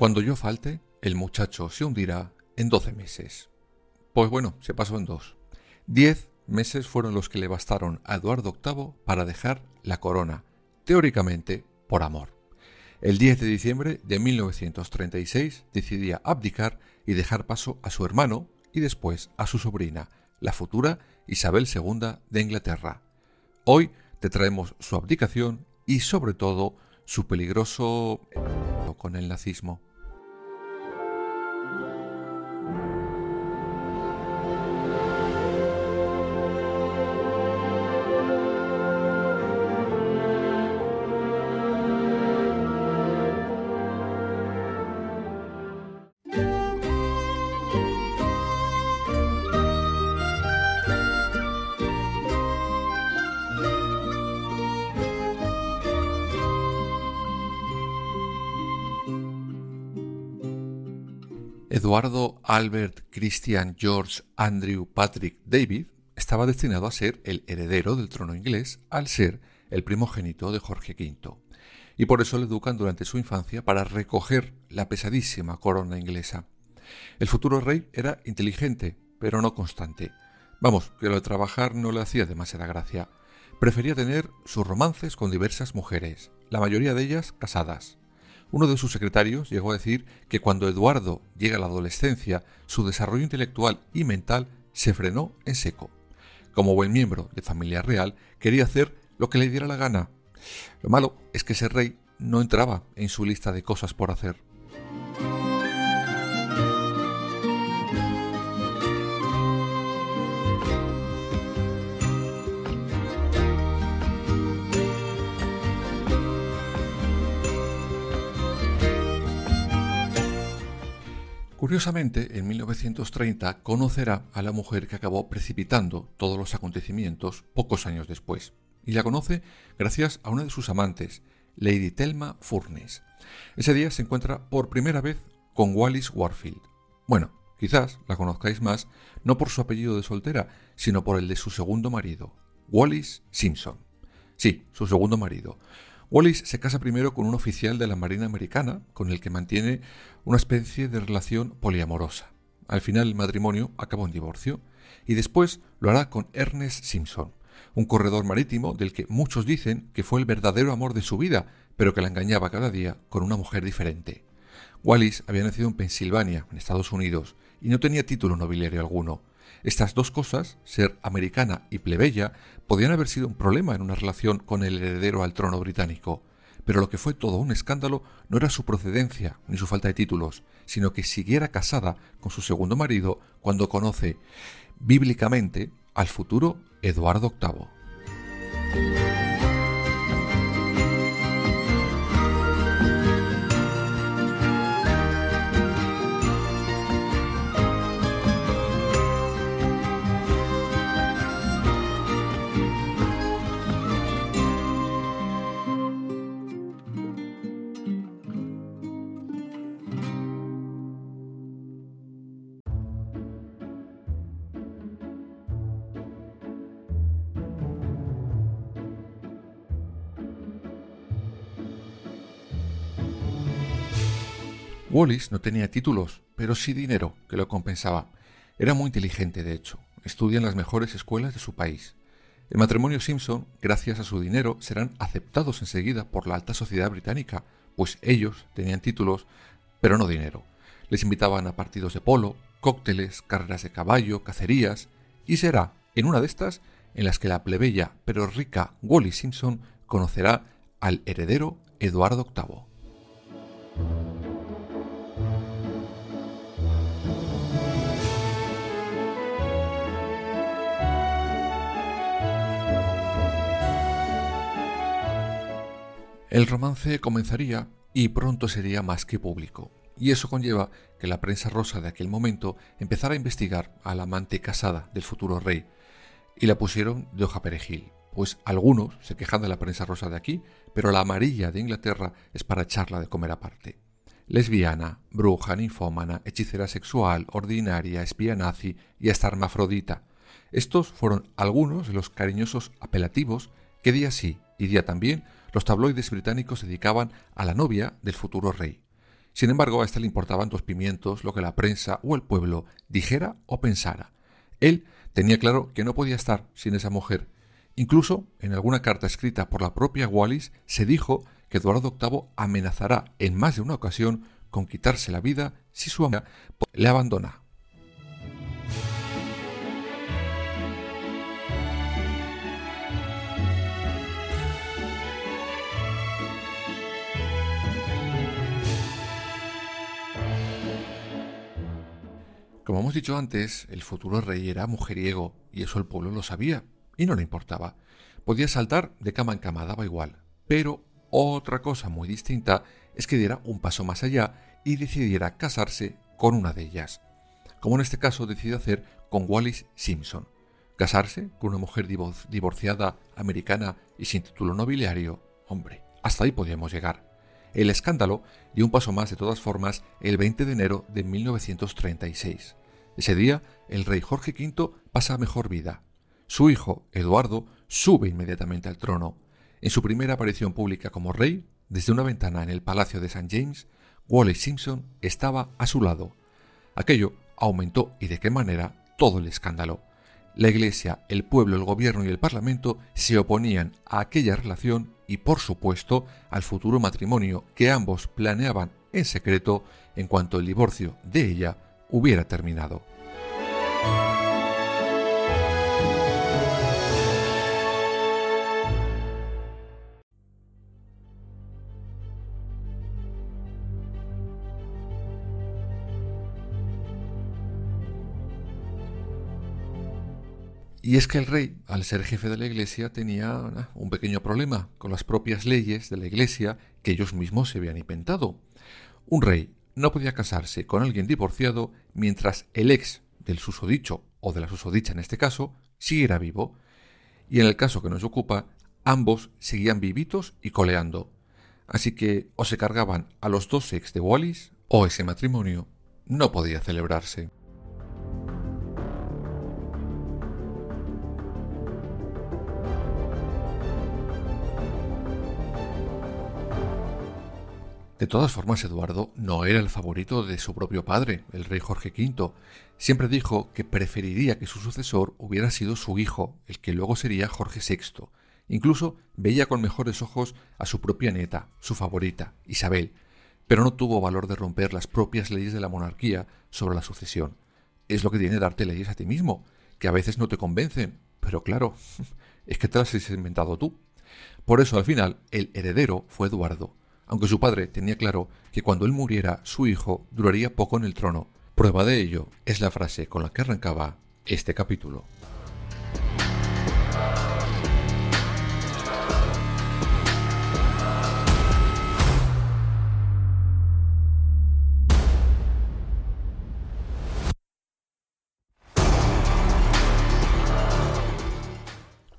Cuando yo falte, el muchacho se hundirá en doce meses. Pues bueno, se pasó en dos. Diez meses fueron los que le bastaron a Eduardo VIII para dejar la corona, teóricamente por amor. El 10 de diciembre de 1936 decidía abdicar y dejar paso a su hermano y después a su sobrina, la futura Isabel II de Inglaterra. Hoy te traemos su abdicación y sobre todo su peligroso con el nazismo. Eduardo Albert Christian George Andrew Patrick David estaba destinado a ser el heredero del trono inglés al ser el primogénito de Jorge V, y por eso le educan durante su infancia para recoger la pesadísima corona inglesa. El futuro rey era inteligente, pero no constante. Vamos, que lo de trabajar no le hacía demasiada gracia. Prefería tener sus romances con diversas mujeres, la mayoría de ellas casadas. Uno de sus secretarios llegó a decir que cuando Eduardo llega a la adolescencia, su desarrollo intelectual y mental se frenó en seco. Como buen miembro de familia real, quería hacer lo que le diera la gana. Lo malo es que ese rey no entraba en su lista de cosas por hacer. Curiosamente, en 1930 conocerá a la mujer que acabó precipitando todos los acontecimientos pocos años después, y la conoce gracias a una de sus amantes, Lady Thelma Furnes. Ese día se encuentra por primera vez con Wallis Warfield. Bueno, quizás la conozcáis más no por su apellido de soltera, sino por el de su segundo marido, Wallis Simpson. Sí, su segundo marido, Wallis se casa primero con un oficial de la Marina Americana, con el que mantiene una especie de relación poliamorosa. Al final el matrimonio acabó en divorcio, y después lo hará con Ernest Simpson, un corredor marítimo del que muchos dicen que fue el verdadero amor de su vida, pero que la engañaba cada día con una mujer diferente. Wallis había nacido en Pensilvania, en Estados Unidos, y no tenía título nobiliario alguno. Estas dos cosas, ser americana y plebeya, podían haber sido un problema en una relación con el heredero al trono británico, pero lo que fue todo un escándalo no era su procedencia ni su falta de títulos, sino que siguiera casada con su segundo marido cuando conoce bíblicamente al futuro Eduardo VIII. Wallis no tenía títulos, pero sí dinero, que lo compensaba. Era muy inteligente, de hecho. Estudia en las mejores escuelas de su país. El matrimonio Simpson, gracias a su dinero, serán aceptados enseguida por la alta sociedad británica, pues ellos tenían títulos, pero no dinero. Les invitaban a partidos de polo, cócteles, carreras de caballo, cacerías, y será en una de estas en las que la plebeya pero rica Wallis Simpson conocerá al heredero Eduardo VIII. El romance comenzaría y pronto sería más que público, y eso conlleva que la prensa rosa de aquel momento empezara a investigar a la amante casada del futuro rey, y la pusieron de hoja perejil, pues algunos se quejan de la prensa rosa de aquí, pero la amarilla de Inglaterra es para echarla de comer aparte. Lesbiana, bruja, ninfómana, hechicera sexual, ordinaria, espía nazi y hasta hermafrodita. Estos fueron algunos de los cariñosos apelativos que día sí y día también los tabloides británicos dedicaban a la novia del futuro rey. Sin embargo, a éste le importaban dos pimientos lo que la prensa o el pueblo dijera o pensara. Él tenía claro que no podía estar sin esa mujer. Incluso, en alguna carta escrita por la propia Wallis, se dijo que Eduardo VIII amenazará en más de una ocasión con quitarse la vida si su amiga le abandona. Como hemos dicho antes, el futuro rey era mujeriego, y eso el pueblo lo sabía, y no le importaba. Podía saltar de cama en cama, daba igual. Pero otra cosa muy distinta es que diera un paso más allá y decidiera casarse con una de ellas. Como en este caso decide hacer con Wallis Simpson. Casarse con una mujer divorciada, americana y sin título nobiliario. Hombre, hasta ahí podíamos llegar. El escándalo dio un paso más de todas formas el 20 de enero de 1936. Ese día, el rey Jorge V pasa mejor vida. Su hijo, Eduardo, sube inmediatamente al trono. En su primera aparición pública como rey, desde una ventana en el Palacio de St. James, Wallace Simpson estaba a su lado. Aquello aumentó y de qué manera todo el escándalo. La Iglesia, el pueblo, el gobierno y el Parlamento se oponían a aquella relación y, por supuesto, al futuro matrimonio que ambos planeaban en secreto en cuanto el divorcio de ella hubiera terminado. Y es que el rey, al ser jefe de la iglesia, tenía un pequeño problema con las propias leyes de la iglesia que ellos mismos se habían inventado. Un rey no podía casarse con alguien divorciado mientras el ex del susodicho, o de la susodicha en este caso, siguiera vivo. Y en el caso que nos ocupa, ambos seguían vivitos y coleando. Así que o se cargaban a los dos ex de Wallis, o ese matrimonio no podía celebrarse. De todas formas, Eduardo no era el favorito de su propio padre, el rey Jorge V. Siempre dijo que preferiría que su sucesor hubiera sido su hijo, el que luego sería Jorge VI. Incluso veía con mejores ojos a su propia nieta, su favorita, Isabel, pero no tuvo valor de romper las propias leyes de la monarquía sobre la sucesión. Es lo que tiene darte leyes a ti mismo, que a veces no te convencen, pero claro, es que te las has inventado tú. Por eso al final el heredero fue Eduardo, aunque su padre tenía claro que cuando él muriera su hijo duraría poco en el trono. Prueba de ello es la frase con la que arrancaba este capítulo.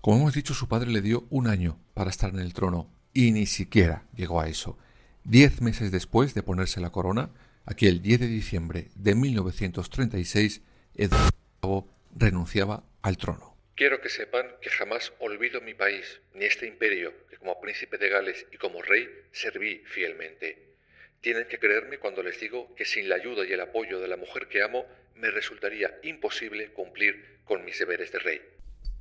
Como hemos dicho, su padre le dio un año para estar en el trono, y ni siquiera llegó a eso. Diez meses después de ponerse la corona, aquel 10 de diciembre de 1936, Eduardo renunciaba al trono. Quiero que sepan que jamás olvido mi país, ni este imperio que como príncipe de Gales y como rey serví fielmente. Tienen que creerme cuando les digo que sin la ayuda y el apoyo de la mujer que amo, me resultaría imposible cumplir con mis deberes de rey.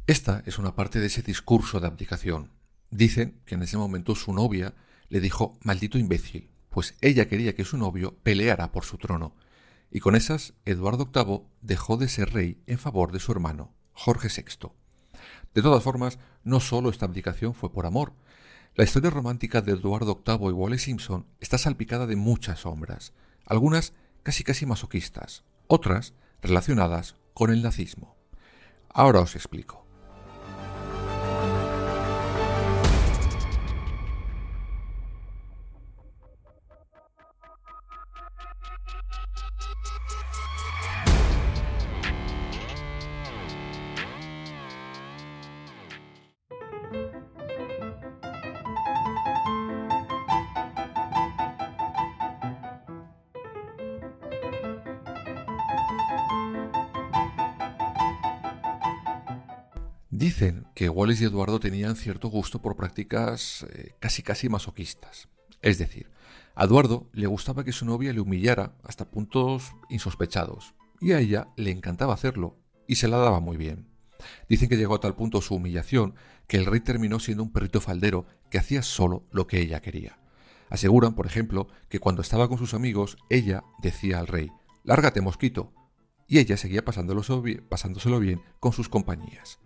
Esta es una parte de ese discurso de abdicación, Dicen que en ese momento su novia le dijo maldito imbécil, pues ella quería que su novio peleara por su trono, y con esas Eduardo VIII dejó de ser rey en favor de su hermano, Jorge VI. De todas formas, no solo esta abdicación fue por amor. La historia romántica de Eduardo VIII y Wallace Simpson está salpicada de muchas sombras, algunas casi casi masoquistas, otras relacionadas con el nazismo. Ahora os explico. Dicen que Wallis y Eduardo tenían cierto gusto por prácticas eh, casi casi masoquistas. Es decir, a Eduardo le gustaba que su novia le humillara hasta puntos insospechados, y a ella le encantaba hacerlo, y se la daba muy bien. Dicen que llegó a tal punto su humillación que el rey terminó siendo un perrito faldero que hacía solo lo que ella quería. Aseguran, por ejemplo, que cuando estaba con sus amigos, ella decía al rey, Lárgate, mosquito, y ella seguía pasándoselo bien con sus compañías.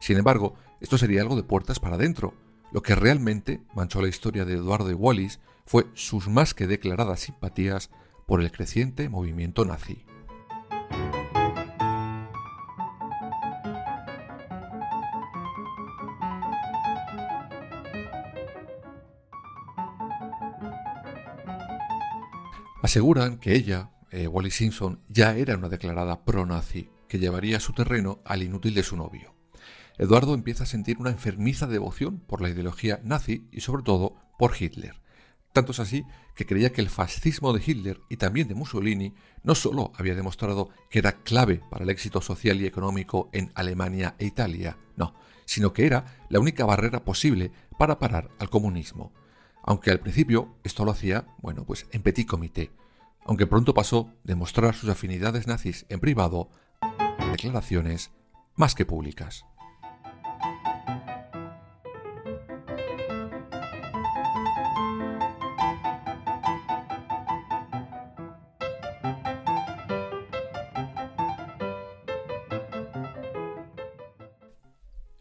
Sin embargo, esto sería algo de puertas para adentro. Lo que realmente manchó la historia de Eduardo y Wallis fue sus más que declaradas simpatías por el creciente movimiento nazi. Aseguran que ella, eh, Wallis Simpson, ya era una declarada pro-nazi que llevaría su terreno al inútil de su novio. Eduardo empieza a sentir una enfermiza devoción por la ideología nazi y sobre todo por Hitler. Tanto es así que creía que el fascismo de Hitler y también de Mussolini no solo había demostrado que era clave para el éxito social y económico en Alemania e Italia, no, sino que era la única barrera posible para parar al comunismo. Aunque al principio esto lo hacía, bueno, pues en petit comité, aunque pronto pasó de mostrar sus afinidades nazis en privado a declaraciones más que públicas.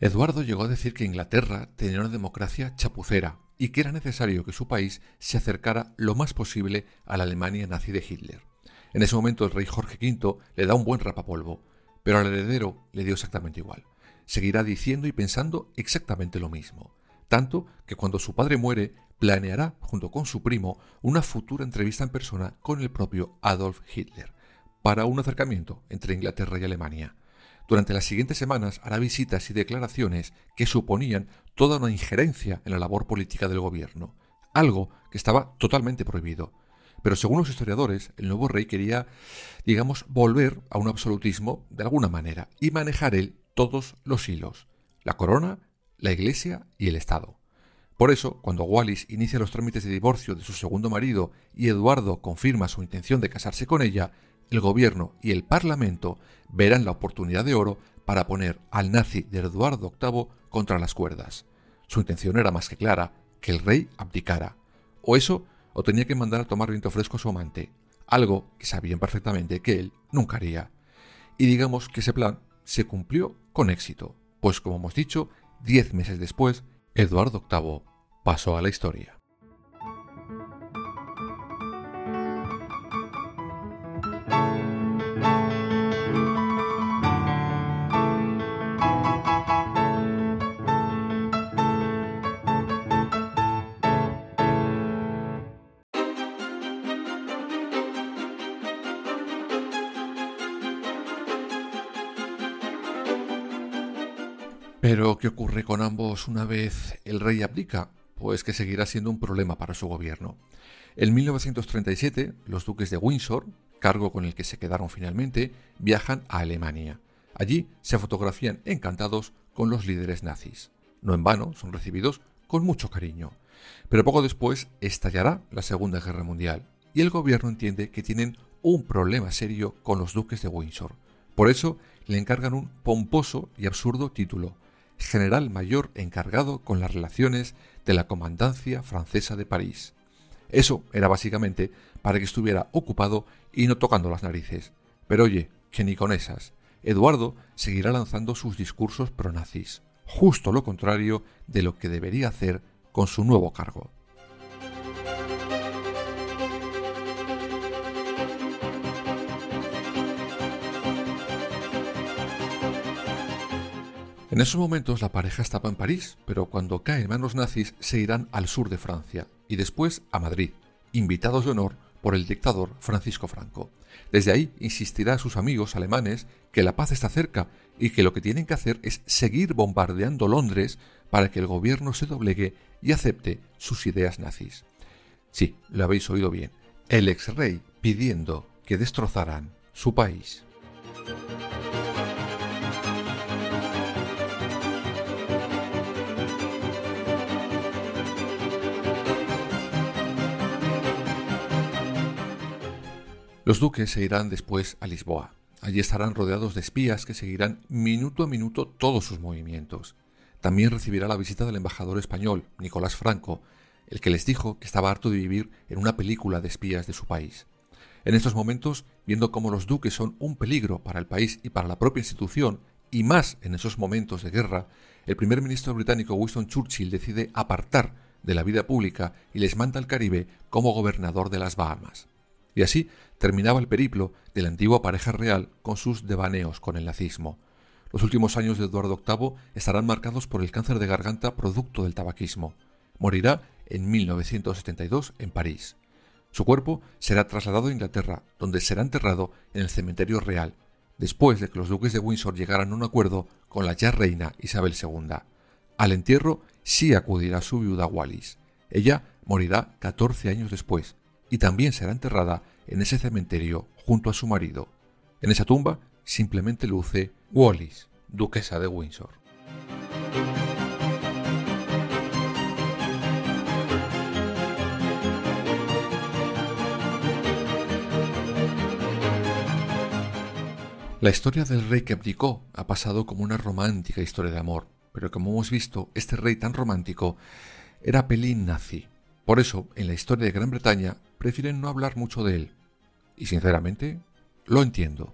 Eduardo llegó a decir que Inglaterra tenía una democracia chapucera y que era necesario que su país se acercara lo más posible a la Alemania nazi de Hitler. En ese momento el rey Jorge V le da un buen rapapolvo, pero al heredero le dio exactamente igual. Seguirá diciendo y pensando exactamente lo mismo, tanto que cuando su padre muere planeará, junto con su primo, una futura entrevista en persona con el propio Adolf Hitler, para un acercamiento entre Inglaterra y Alemania. Durante las siguientes semanas hará visitas y declaraciones que suponían toda una injerencia en la labor política del gobierno, algo que estaba totalmente prohibido. Pero según los historiadores, el nuevo rey quería, digamos, volver a un absolutismo de alguna manera y manejar él todos los hilos, la corona, la iglesia y el Estado. Por eso, cuando Wallis inicia los trámites de divorcio de su segundo marido y Eduardo confirma su intención de casarse con ella, el gobierno y el parlamento verán la oportunidad de oro para poner al nazi de Eduardo VIII contra las cuerdas. Su intención era más que clara, que el rey abdicara. O eso, o tenía que mandar a tomar viento fresco a su amante, algo que sabían perfectamente que él nunca haría. Y digamos que ese plan se cumplió con éxito, pues como hemos dicho, diez meses después, Eduardo VIII pasó a la historia. Pero, ¿qué ocurre con ambos una vez el rey abdica? Pues que seguirá siendo un problema para su gobierno. En 1937, los duques de Windsor, cargo con el que se quedaron finalmente, viajan a Alemania. Allí se fotografían encantados con los líderes nazis. No en vano, son recibidos con mucho cariño. Pero poco después estallará la Segunda Guerra Mundial y el gobierno entiende que tienen un problema serio con los duques de Windsor. Por eso le encargan un pomposo y absurdo título, general mayor encargado con las relaciones de la Comandancia Francesa de París. Eso era básicamente para que estuviera ocupado y no tocando las narices. Pero oye, que ni con esas. Eduardo seguirá lanzando sus discursos pronazis, justo lo contrario de lo que debería hacer con su nuevo cargo. En esos momentos la pareja estaba en París, pero cuando caen manos nazis se irán al sur de Francia y después a Madrid, invitados de honor por el dictador Francisco Franco. Desde ahí insistirá a sus amigos alemanes que la paz está cerca y que lo que tienen que hacer es seguir bombardeando Londres para que el gobierno se doblegue y acepte sus ideas nazis. Sí, lo habéis oído bien, el ex rey pidiendo que destrozaran su país. Los duques se irán después a Lisboa. Allí estarán rodeados de espías que seguirán minuto a minuto todos sus movimientos. También recibirá la visita del embajador español, Nicolás Franco, el que les dijo que estaba harto de vivir en una película de espías de su país. En estos momentos, viendo cómo los duques son un peligro para el país y para la propia institución, y más en esos momentos de guerra, el primer ministro británico Winston Churchill decide apartar de la vida pública y les manda al Caribe como gobernador de las Bahamas. Y así terminaba el periplo de la antigua pareja real con sus devaneos con el nazismo. Los últimos años de Eduardo VIII estarán marcados por el cáncer de garganta producto del tabaquismo. Morirá en 1972 en París. Su cuerpo será trasladado a Inglaterra, donde será enterrado en el cementerio real, después de que los duques de Windsor llegaran a un acuerdo con la ya reina Isabel II. Al entierro sí acudirá su viuda Wallis. Ella morirá 14 años después y también será enterrada en ese cementerio junto a su marido. En esa tumba simplemente luce Wallis, duquesa de Windsor. La historia del rey que abdicó ha pasado como una romántica historia de amor, pero como hemos visto, este rey tan romántico era pelín nazi. Por eso, en la historia de Gran Bretaña, prefieren no hablar mucho de él. Y sinceramente, lo entiendo.